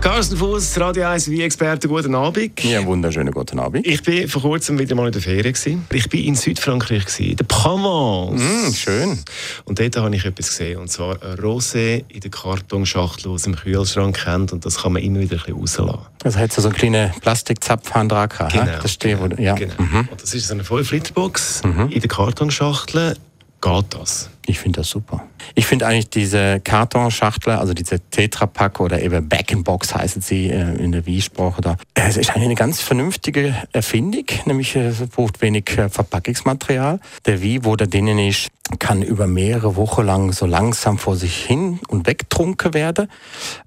Carsten Fuß, Radio 1 wie Experte, guten Abend. Ja, wunderschönen guten Abend. Ich bin vor kurzem wieder mal in der Ferien. Gewesen. Ich bin in Südfrankreich, gewesen, in der Provence. Mm, schön. Und dort habe ich etwas gesehen, und zwar ein Rosé in der Kartonschachtel, aus dem Kühlschrank kennt, und das kann man immer wieder ein bisschen rauslassen. Also hat so einen kleinen Plastikzapfhahn dran gehabt, Genau. Das steht, genau, wo, ja. genau. Mhm. Und das ist so eine 5-Liter-Box in der Kartonschachtel. Geht das? Ich finde das super. Ich finde eigentlich diese Kartonschachtel, also diese Tetrapack oder eben Back-in-Box heißen sie äh, in der Wie-Sprache da. Es ist eigentlich eine ganz vernünftige Erfindung, nämlich äh, es braucht wenig äh, Verpackungsmaterial. Der Wie, wo der drinnen ist, kann über mehrere Wochen lang so langsam vor sich hin und wegtrunken werden.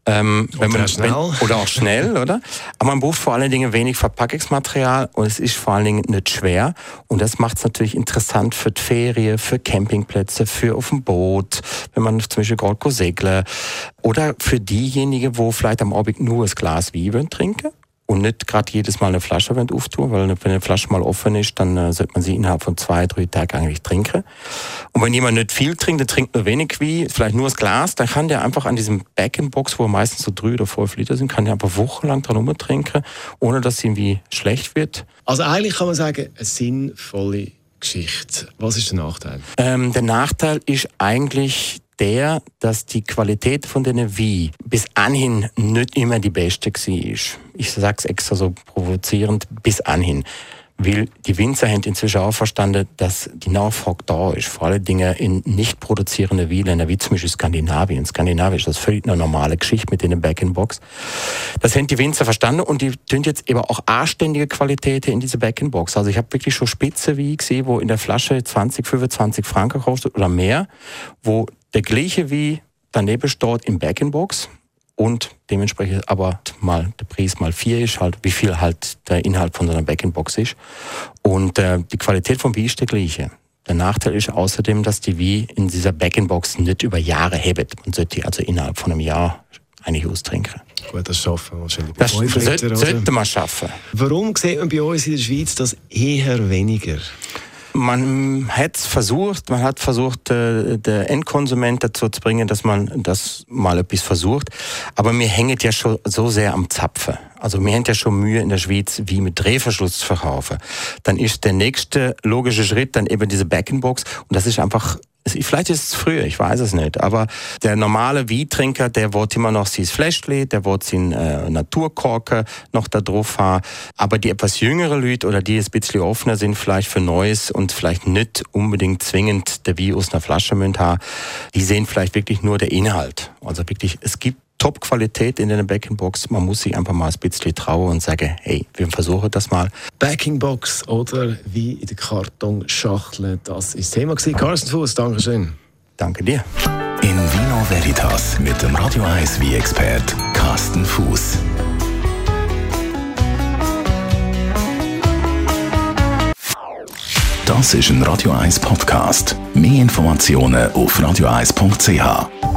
Ähm, wenn Oder schnell. oder auch schnell, oder? Aber man braucht vor allen Dingen wenig Verpackungsmaterial und es ist vor allen Dingen nicht schwer. Und das macht es natürlich interessant für die Ferien, für Campingplätze, für auf dem Boot, wenn man zum Beispiel gerade segeln Oder für diejenigen, wo vielleicht am Abend nur ein Glas Wein trinken und nicht gerade jedes Mal eine Flasche wollen auftun, weil wenn eine Flasche mal offen ist, dann äh, sollte man sie innerhalb von zwei, drei Tagen eigentlich trinken. Und wenn jemand nicht viel trinkt, der trinkt nur wenig wie, vielleicht nur das Glas, dann kann der einfach an diesem Back-in-Box, wo meistens so drei oder fünf Liter sind, kann der einfach wochenlang dran rumtrinken, ohne dass es irgendwie schlecht wird. Also eigentlich kann man sagen, eine sinnvolle Geschichte. Was ist der Nachteil? Ähm, der Nachteil ist eigentlich der, dass die Qualität von den Wein bis anhin nicht immer die beste war. Ich sag's extra so provozierend, bis anhin. Weil die Winzer haben inzwischen auch verstanden, dass die Nachfrage da ist. Vor allen Dingen in nicht produzierenden Weinländern, wie zum Beispiel Skandinavien. Skandinavien ist das völlig eine normale Geschichte mit den Back-in-Box. Das haben die Winzer verstanden und die tun jetzt eben auch anständige Qualitäten in diese Back-in-Box. Also ich habe wirklich schon Spitze wie gesehen, wo in der Flasche 20, 25 Franken kostet oder mehr, wo der gleiche wie daneben steht im Back-in-Box und dementsprechend aber mal der Preis mal vier ist, halt wie viel halt der Inhalt von so einer Back-in-Box ist. Und äh, die Qualität vom Wein ist der gleiche. Der Nachteil ist außerdem, dass die Wein in dieser Back-in-Box nicht über Jahre hebt. Man sollte die also innerhalb von einem Jahr eigentlich austrinken. Gut, das schaffen wir wahrscheinlich Das sollte, sollte man schaffen. Warum sieht man bei uns in der Schweiz das eher weniger? Man hat versucht, man hat versucht, äh, der Endkonsument dazu zu bringen, dass man das mal etwas versucht. Aber mir hängt ja schon so sehr am Zapfen. Also wir haben ja schon Mühe in der Schweiz, wie mit Drehverschluss zu verkaufen. Dann ist der nächste logische Schritt dann eben diese Back-in-Box. Und das ist einfach es- Vielleicht ist es früher, ich weiß es nicht. Aber der normale Weintrinker, der wird immer noch sein Fläschli, der wird sein äh, Naturkorken noch da drauf haben. Aber die etwas jüngere Leute oder die ein bisschen offener sind, vielleicht für Neues und vielleicht nicht unbedingt zwingend der Wein aus einer Flasche müssen haben, die sehen vielleicht wirklich nur der Inhalt. Also wirklich, es gibt Top-Qualität in der Back-in-Box. Man muss sich einfach mal ein bisschen trauen und sagen, hey, wir versuchen das mal. Backingbox oder wie in der Kartonschachtel, das ist das Thema gewesen. Carsten Fuß, danke schön. Danke dir. In Vino Veritas mit dem Radio 1 wie expert Carsten Fuß. Das ist ein Radio 1 Podcast. Mehr Informationen auf radio1.ch.